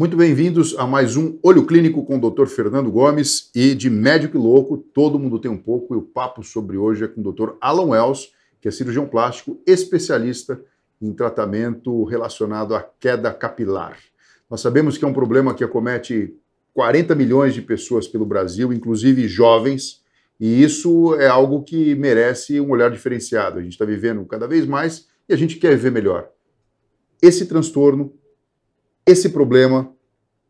Muito bem-vindos a mais um Olho Clínico com o Dr. Fernando Gomes e de médico louco, todo mundo tem um pouco, e o papo sobre hoje é com o Dr. Alan Wells, que é cirurgião plástico especialista em tratamento relacionado à queda capilar. Nós sabemos que é um problema que acomete 40 milhões de pessoas pelo Brasil, inclusive jovens, e isso é algo que merece um olhar diferenciado. A gente está vivendo cada vez mais e a gente quer ver melhor. Esse transtorno esse problema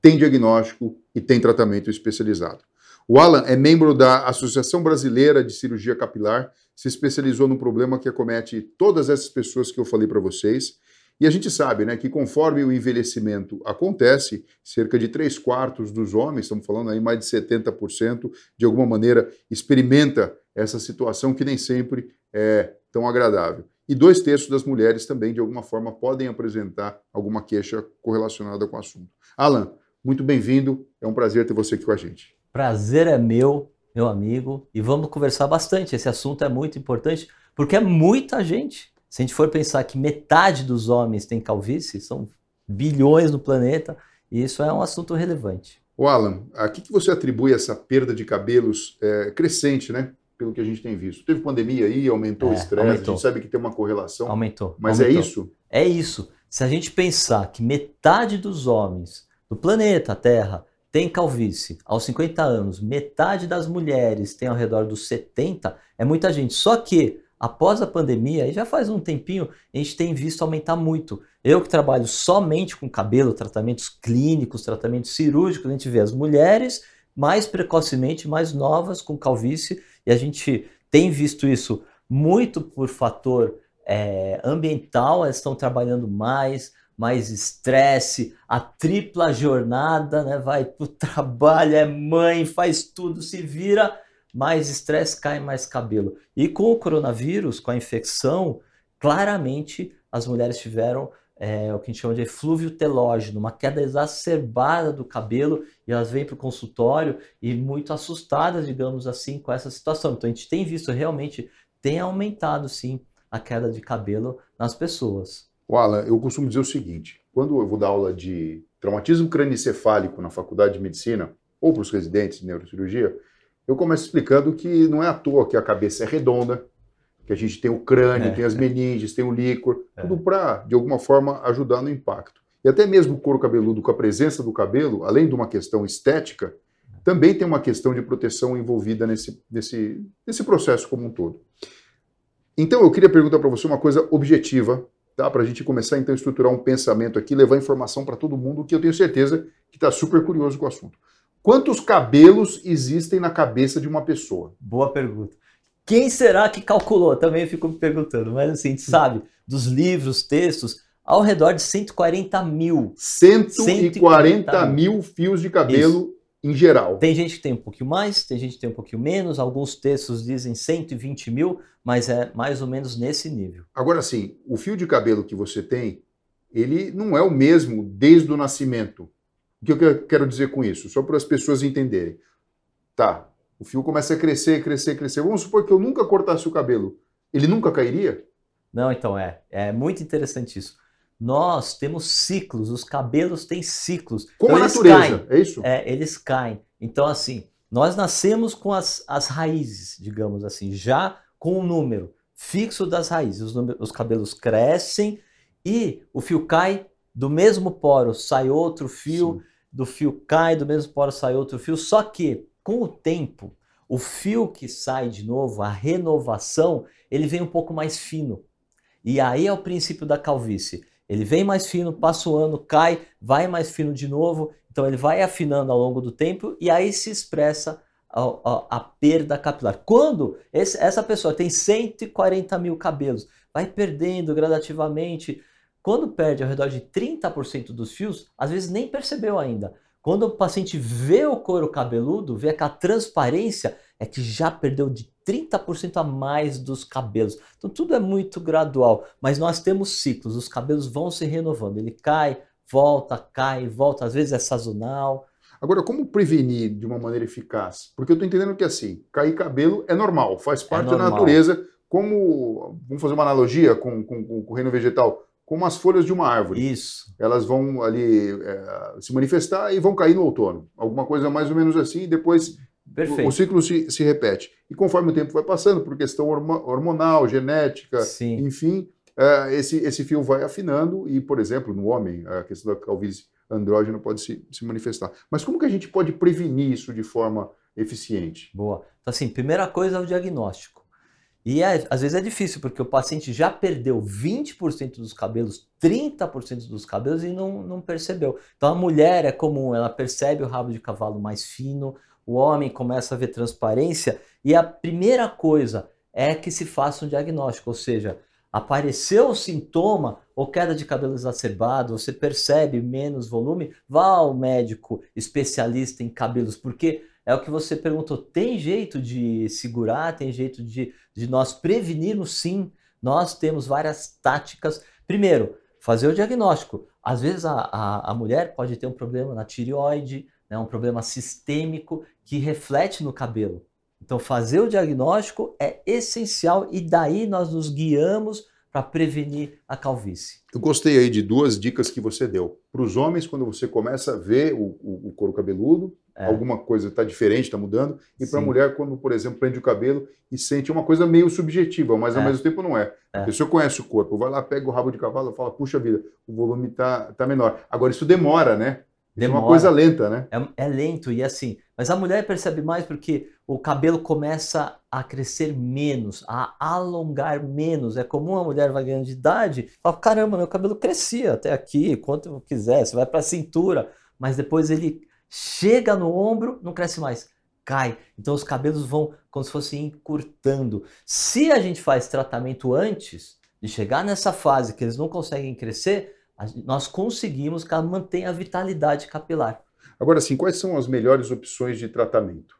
tem diagnóstico e tem tratamento especializado. O Alan é membro da Associação Brasileira de Cirurgia Capilar, se especializou no problema que acomete todas essas pessoas que eu falei para vocês. E a gente sabe né, que conforme o envelhecimento acontece, cerca de 3 quartos dos homens, estamos falando aí mais de 70%, de alguma maneira experimenta essa situação que nem sempre é tão agradável. E dois terços das mulheres também, de alguma forma, podem apresentar alguma queixa correlacionada com o assunto. Alan, muito bem-vindo. É um prazer ter você aqui com a gente. Prazer é meu, meu amigo, e vamos conversar bastante. Esse assunto é muito importante porque é muita gente. Se a gente for pensar que metade dos homens tem calvície, são bilhões no planeta, e isso é um assunto relevante. O Alan, a que, que você atribui essa perda de cabelos é, crescente, né? Pelo que a gente tem visto. Teve pandemia aí, aumentou é, o estresse, a gente sabe que tem uma correlação. Aumentou. Mas aumentou. é isso? É isso. Se a gente pensar que metade dos homens do planeta Terra tem calvície aos 50 anos, metade das mulheres tem ao redor dos 70, é muita gente. Só que após a pandemia, e já faz um tempinho, a gente tem visto aumentar muito. Eu que trabalho somente com cabelo, tratamentos clínicos, tratamentos cirúrgicos, a gente vê as mulheres mais precocemente, mais novas com calvície e a gente tem visto isso muito por fator é, ambiental, elas estão trabalhando mais, mais estresse, a tripla jornada, né? Vai pro trabalho, é mãe, faz tudo, se vira, mais estresse, cai mais cabelo. E com o coronavírus, com a infecção, claramente as mulheres tiveram é, o que a gente chama de eflúvio telógeno, uma queda exacerbada do cabelo, e elas vêm para o consultório e muito assustadas, digamos assim, com essa situação. Então a gente tem visto realmente, tem aumentado sim a queda de cabelo nas pessoas. O Alan, eu costumo dizer o seguinte: quando eu vou dar aula de traumatismo crânioencefálico na faculdade de medicina, ou para os residentes de neurocirurgia, eu começo explicando que não é à toa que a cabeça é redonda, que a gente tem o crânio, é. tem as meninges, tem o líquor, é. tudo para, de alguma forma, ajudar no impacto. E até mesmo o couro cabeludo, com a presença do cabelo, além de uma questão estética, também tem uma questão de proteção envolvida nesse, nesse, nesse processo como um todo. Então, eu queria perguntar para você uma coisa objetiva, tá? para a gente começar então a estruturar um pensamento aqui, levar informação para todo mundo, que eu tenho certeza que está super curioso com o assunto. Quantos cabelos existem na cabeça de uma pessoa? Boa pergunta. Quem será que calculou? Também fico me perguntando, mas assim, a gente sabe, dos livros, textos, ao redor de 140 mil. 140, 140 mil fios de cabelo Isso. em geral. Tem gente que tem um pouquinho mais, tem gente que tem um pouquinho menos, alguns textos dizem 120 mil, mas é mais ou menos nesse nível. Agora sim, o fio de cabelo que você tem, ele não é o mesmo desde o nascimento. O que eu quero dizer com isso? Só para as pessoas entenderem. Tá, o fio começa a crescer, crescer, crescer. Vamos supor que eu nunca cortasse o cabelo. Ele nunca cairia? Não, então é. É muito interessante isso. Nós temos ciclos, os cabelos têm ciclos. Como então, a natureza, caem. é isso? É, eles caem. Então, assim, nós nascemos com as, as raízes, digamos assim, já com o número fixo das raízes. Os, números, os cabelos crescem e o fio cai, do mesmo poro sai outro fio, Sim. do fio cai, do mesmo poro sai outro fio, só que com o tempo, o fio que sai de novo, a renovação, ele vem um pouco mais fino. E aí é o princípio da calvície. Ele vem mais fino, passa o ano, cai, vai mais fino de novo. Então ele vai afinando ao longo do tempo e aí se expressa a, a, a perda capilar. Quando esse, essa pessoa tem 140 mil cabelos, vai perdendo gradativamente. Quando perde ao redor de 30% dos fios, às vezes nem percebeu ainda. Quando o paciente vê o couro cabeludo, vê aquela transparência, é que já perdeu de 30% a mais dos cabelos. Então tudo é muito gradual, mas nós temos ciclos, os cabelos vão se renovando. Ele cai, volta, cai, volta, às vezes é sazonal. Agora, como prevenir de uma maneira eficaz? Porque eu estou entendendo que assim, cair cabelo é normal, faz parte é da natureza. Como, vamos fazer uma analogia com, com, com o reino vegetal, como as folhas de uma árvore. Isso. Elas vão ali é, se manifestar e vão cair no outono. Alguma coisa mais ou menos assim, e depois o, o, ciclo se, se repete. E conforme o tempo vai passando, por questão hormonal, genética, Sim. enfim, é, esse, esse fio vai afinando e, por exemplo, no homem, a questão da calvície andrógena pode se, se manifestar. Mas como que a gente pode prevenir isso de forma eficiente? Boa. Então, assim, primeira coisa é o diagnóstico. E é, às vezes é difícil, porque o paciente já perdeu 20% dos cabelos, 30% dos cabelos e não, não percebeu. Então a mulher é comum, ela percebe o rabo de cavalo mais fino, o homem começa a ver transparência, e a primeira coisa é que se faça um diagnóstico, ou seja, apareceu o sintoma ou queda de cabelo exacerbado, você percebe menos volume, vá ao médico especialista em cabelos, porque é o que você perguntou. Tem jeito de segurar? Tem jeito de, de nós prevenirmos? Sim, nós temos várias táticas. Primeiro, fazer o diagnóstico. Às vezes a, a, a mulher pode ter um problema na tireoide, né, um problema sistêmico que reflete no cabelo. Então, fazer o diagnóstico é essencial e daí nós nos guiamos para prevenir a calvície. Eu gostei aí de duas dicas que você deu. Para os homens, quando você começa a ver o, o, o couro cabeludo, é. alguma coisa está diferente, está mudando. E para a mulher, quando, por exemplo, prende o cabelo e sente uma coisa meio subjetiva, mas ao é. mesmo tempo não é. é. A pessoa conhece o corpo, vai lá, pega o rabo de cavalo e fala, puxa vida, o volume está tá menor. Agora, isso demora, né? Demora. É uma coisa lenta, né? É, é, lento e assim. Mas a mulher percebe mais porque o cabelo começa a crescer menos, a alongar menos. É comum a mulher vai ganhando de idade, fala: caramba, meu cabelo crescia até aqui, quanto eu quisesse, vai para a cintura, mas depois ele chega no ombro, não cresce mais, cai. Então os cabelos vão como se fossem encurtando. Se a gente faz tratamento antes de chegar nessa fase que eles não conseguem crescer, nós conseguimos que ela mantenha a vitalidade capilar. Agora sim, quais são as melhores opções de tratamento?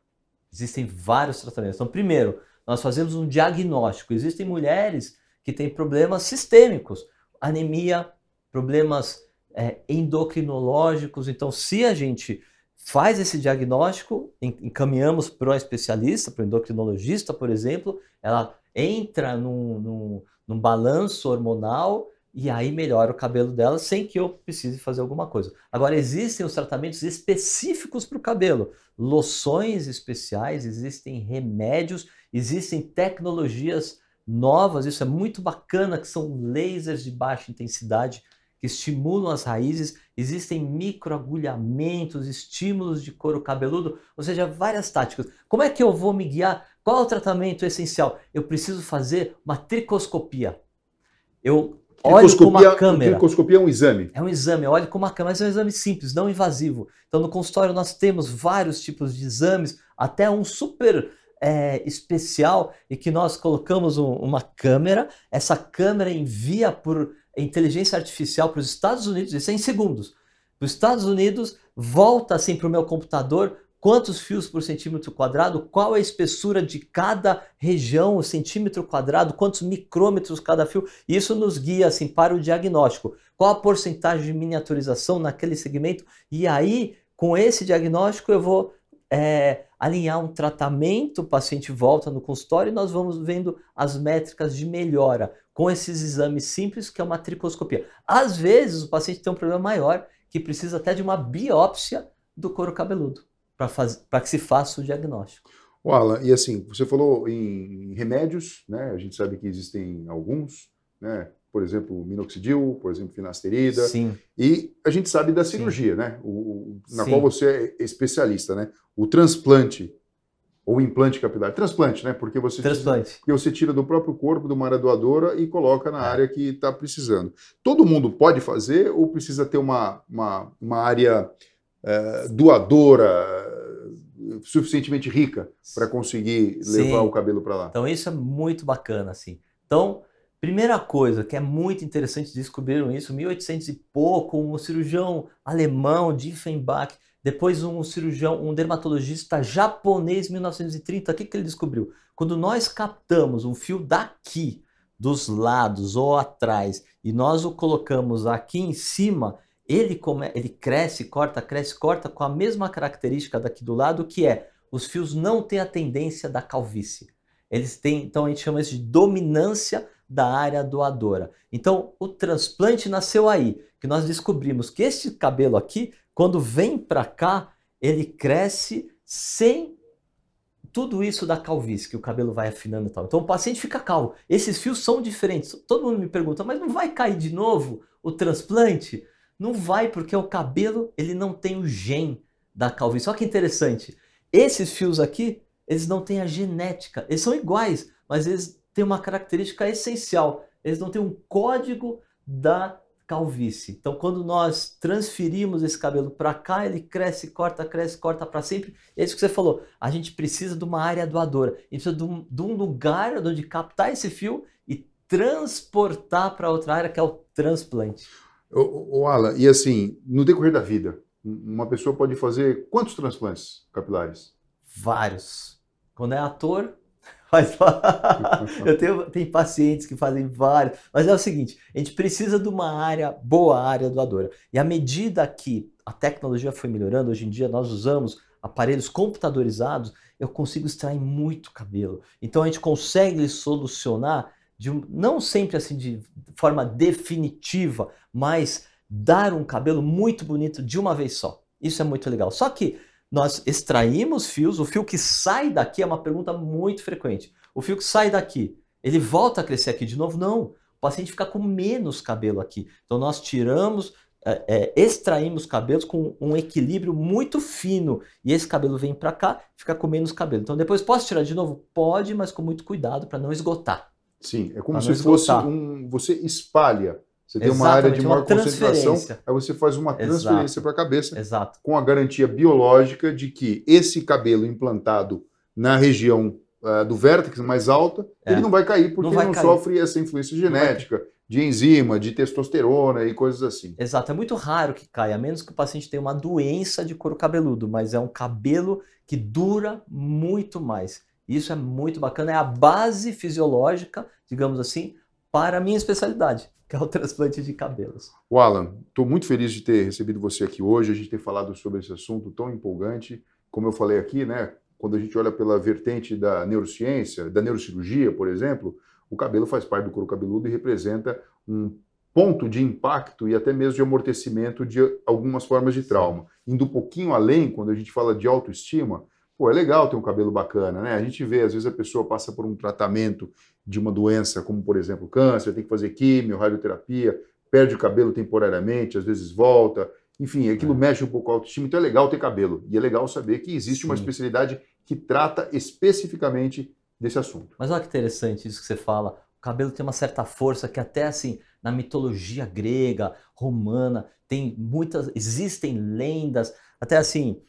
Existem vários tratamentos. Então, primeiro, nós fazemos um diagnóstico. Existem mulheres que têm problemas sistêmicos, anemia, problemas é, endocrinológicos. Então, se a gente faz esse diagnóstico, encaminhamos para um especialista, para o endocrinologista, por exemplo, ela entra num, num, num balanço hormonal e aí melhora o cabelo dela sem que eu precise fazer alguma coisa. Agora, existem os tratamentos específicos para o cabelo, loções especiais, existem remédios, existem tecnologias novas, isso é muito bacana, que são lasers de baixa intensidade que estimulam as raízes, existem microagulhamentos, estímulos de couro cabeludo, ou seja, várias táticas. Como é que eu vou me guiar? Qual é o tratamento essencial? Eu preciso fazer uma tricoscopia. Eu Olhe com uma câmera. Tricoscopia é um exame. É um exame, olhe com uma câmera, mas é um exame simples, não invasivo. Então no consultório nós temos vários tipos de exames, até um super é, especial e que nós colocamos um, uma câmera. Essa câmera envia por inteligência artificial para os Estados Unidos, isso é em segundos. Para os Estados Unidos, volta assim para o meu computador quantos fios por centímetro quadrado, qual a espessura de cada região, o centímetro quadrado, quantos micrômetros cada fio. Isso nos guia assim para o diagnóstico. Qual a porcentagem de miniaturização naquele segmento? E aí, com esse diagnóstico, eu vou é, alinhar um tratamento, o paciente volta no consultório e nós vamos vendo as métricas de melhora com esses exames simples, que é uma tricoscopia. Às vezes, o paciente tem um problema maior, que precisa até de uma biópsia do couro cabeludo para que se faça o diagnóstico. O Alan, e assim, você falou em remédios, né? A gente sabe que existem alguns, né? Por exemplo, minoxidil, por exemplo, finasterida. Sim. E a gente sabe da cirurgia, Sim. né? O, na Sim. qual você é especialista, né? O transplante ou implante capilar. Transplante, né? Porque você, Transplante. porque você tira do próprio corpo de uma área doadora e coloca na é. área que está precisando. Todo mundo pode fazer ou precisa ter uma, uma, uma área é, doadora, suficientemente rica para conseguir Sim. levar o cabelo para lá. Então isso é muito bacana, assim. Então, primeira coisa que é muito interessante, descobriram isso, 1800 e pouco, um cirurgião alemão, Diefenbach, depois um cirurgião, um dermatologista japonês, 1930, o que, que ele descobriu? Quando nós captamos um fio daqui, dos lados ou atrás, e nós o colocamos aqui em cima, ele, ele cresce, corta, cresce, corta com a mesma característica daqui do lado, que é os fios não têm a tendência da calvície. Eles têm, então a gente chama isso de dominância da área doadora. Então, o transplante nasceu aí, que nós descobrimos que este cabelo aqui, quando vem para cá, ele cresce sem tudo isso da calvície, que o cabelo vai afinando e tal. Então o paciente fica calvo. Esses fios são diferentes. Todo mundo me pergunta, mas não vai cair de novo o transplante? Não vai, porque o cabelo ele não tem o gen da calvície. Olha que interessante. Esses fios aqui, eles não têm a genética. Eles são iguais, mas eles têm uma característica essencial. Eles não têm um código da calvície. Então, quando nós transferimos esse cabelo para cá, ele cresce, corta, cresce, corta para sempre. É isso que você falou. A gente precisa de uma área doadora. A gente precisa de um, de um lugar onde captar esse fio e transportar para outra área, que é o transplante. O, o Alan, e assim, no decorrer da vida, uma pessoa pode fazer quantos transplantes capilares? Vários. Quando é ator, faz eu tenho, tenho pacientes que fazem vários, mas é o seguinte, a gente precisa de uma área, boa área doadora. E à medida que a tecnologia foi melhorando, hoje em dia nós usamos aparelhos computadorizados, eu consigo extrair muito cabelo. Então a gente consegue solucionar de não sempre assim de forma definitiva, mas dar um cabelo muito bonito de uma vez só. Isso é muito legal. Só que nós extraímos fios, o fio que sai daqui é uma pergunta muito frequente. O fio que sai daqui, ele volta a crescer aqui de novo? Não. O paciente fica com menos cabelo aqui. Então nós tiramos, é, é, extraímos cabelos com um equilíbrio muito fino. E esse cabelo vem para cá, fica com menos cabelo. Então depois posso tirar de novo? Pode, mas com muito cuidado para não esgotar. Sim, é como se fosse um. Você espalha você tem uma área de maior concentração, aí você faz uma transferência para a cabeça Exato. com a garantia biológica de que esse cabelo implantado na região uh, do vértex mais alta, é. ele não vai cair porque não, vai não cair. sofre essa influência genética de enzima, de testosterona e coisas assim. Exato, é muito raro que caia, a menos que o paciente tenha uma doença de couro cabeludo, mas é um cabelo que dura muito mais. Isso é muito bacana, é a base fisiológica, digamos assim, para a minha especialidade que é o transplante de cabelos. O Alan, estou muito feliz de ter recebido você aqui hoje, a gente ter falado sobre esse assunto tão empolgante. Como eu falei aqui, né, quando a gente olha pela vertente da neurociência, da neurocirurgia, por exemplo, o cabelo faz parte do couro cabeludo e representa um ponto de impacto e até mesmo de amortecimento de algumas formas de trauma. Indo um pouquinho além, quando a gente fala de autoestima, pô, é legal ter um cabelo bacana, né? A gente vê, às vezes a pessoa passa por um tratamento de uma doença, como por exemplo câncer, tem que fazer químio, radioterapia, perde o cabelo temporariamente, às vezes volta, enfim, aquilo é. mexe um pouco com a autoestima, então é legal ter cabelo. E é legal saber que existe Sim. uma especialidade que trata especificamente desse assunto. Mas olha que interessante isso que você fala. O cabelo tem uma certa força que até assim, na mitologia grega, romana, tem muitas, existem lendas, até assim,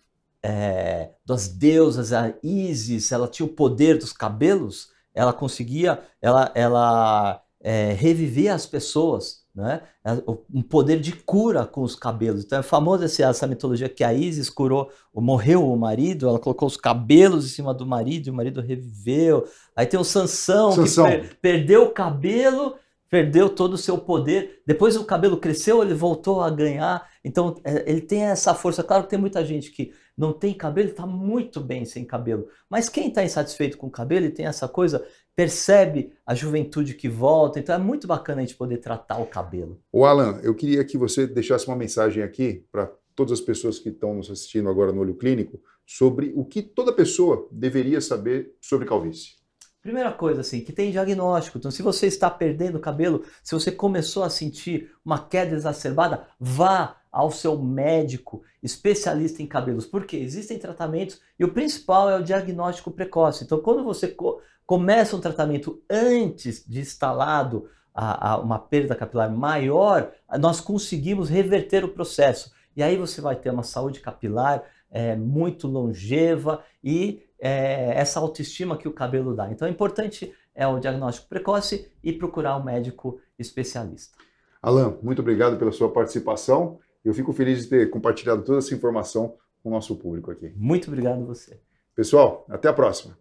é, das deusas, a Isis, ela tinha o poder dos cabelos, ela conseguia, ela, ela é, reviver as pessoas, né? um poder de cura com os cabelos. Então é famosa essa, essa mitologia que a Isis curou, morreu o marido, ela colocou os cabelos em cima do marido e o marido reviveu. Aí tem o Sansão, Sansão. que per, perdeu o cabelo, perdeu todo o seu poder. Depois o cabelo cresceu, ele voltou a ganhar. Então é, ele tem essa força. Claro que tem muita gente que não tem cabelo, está muito bem sem cabelo. Mas quem está insatisfeito com o cabelo e tem essa coisa, percebe a juventude que volta. Então é muito bacana a gente poder tratar o cabelo. O Alan, eu queria que você deixasse uma mensagem aqui para todas as pessoas que estão nos assistindo agora no Olho Clínico sobre o que toda pessoa deveria saber sobre calvície. Primeira coisa, assim, que tem diagnóstico. Então, se você está perdendo cabelo, se você começou a sentir uma queda exacerbada, vá ao seu médico especialista em cabelos. Porque existem tratamentos e o principal é o diagnóstico precoce. Então, quando você co começa um tratamento antes de instalado a, a uma perda capilar maior, nós conseguimos reverter o processo. E aí você vai ter uma saúde capilar é, muito longeva e é, essa autoestima que o cabelo dá. Então é importante é o diagnóstico precoce e procurar um médico especialista. Alan, muito obrigado pela sua participação. Eu fico feliz de ter compartilhado toda essa informação com o nosso público aqui. Muito obrigado a você. Pessoal, até a próxima.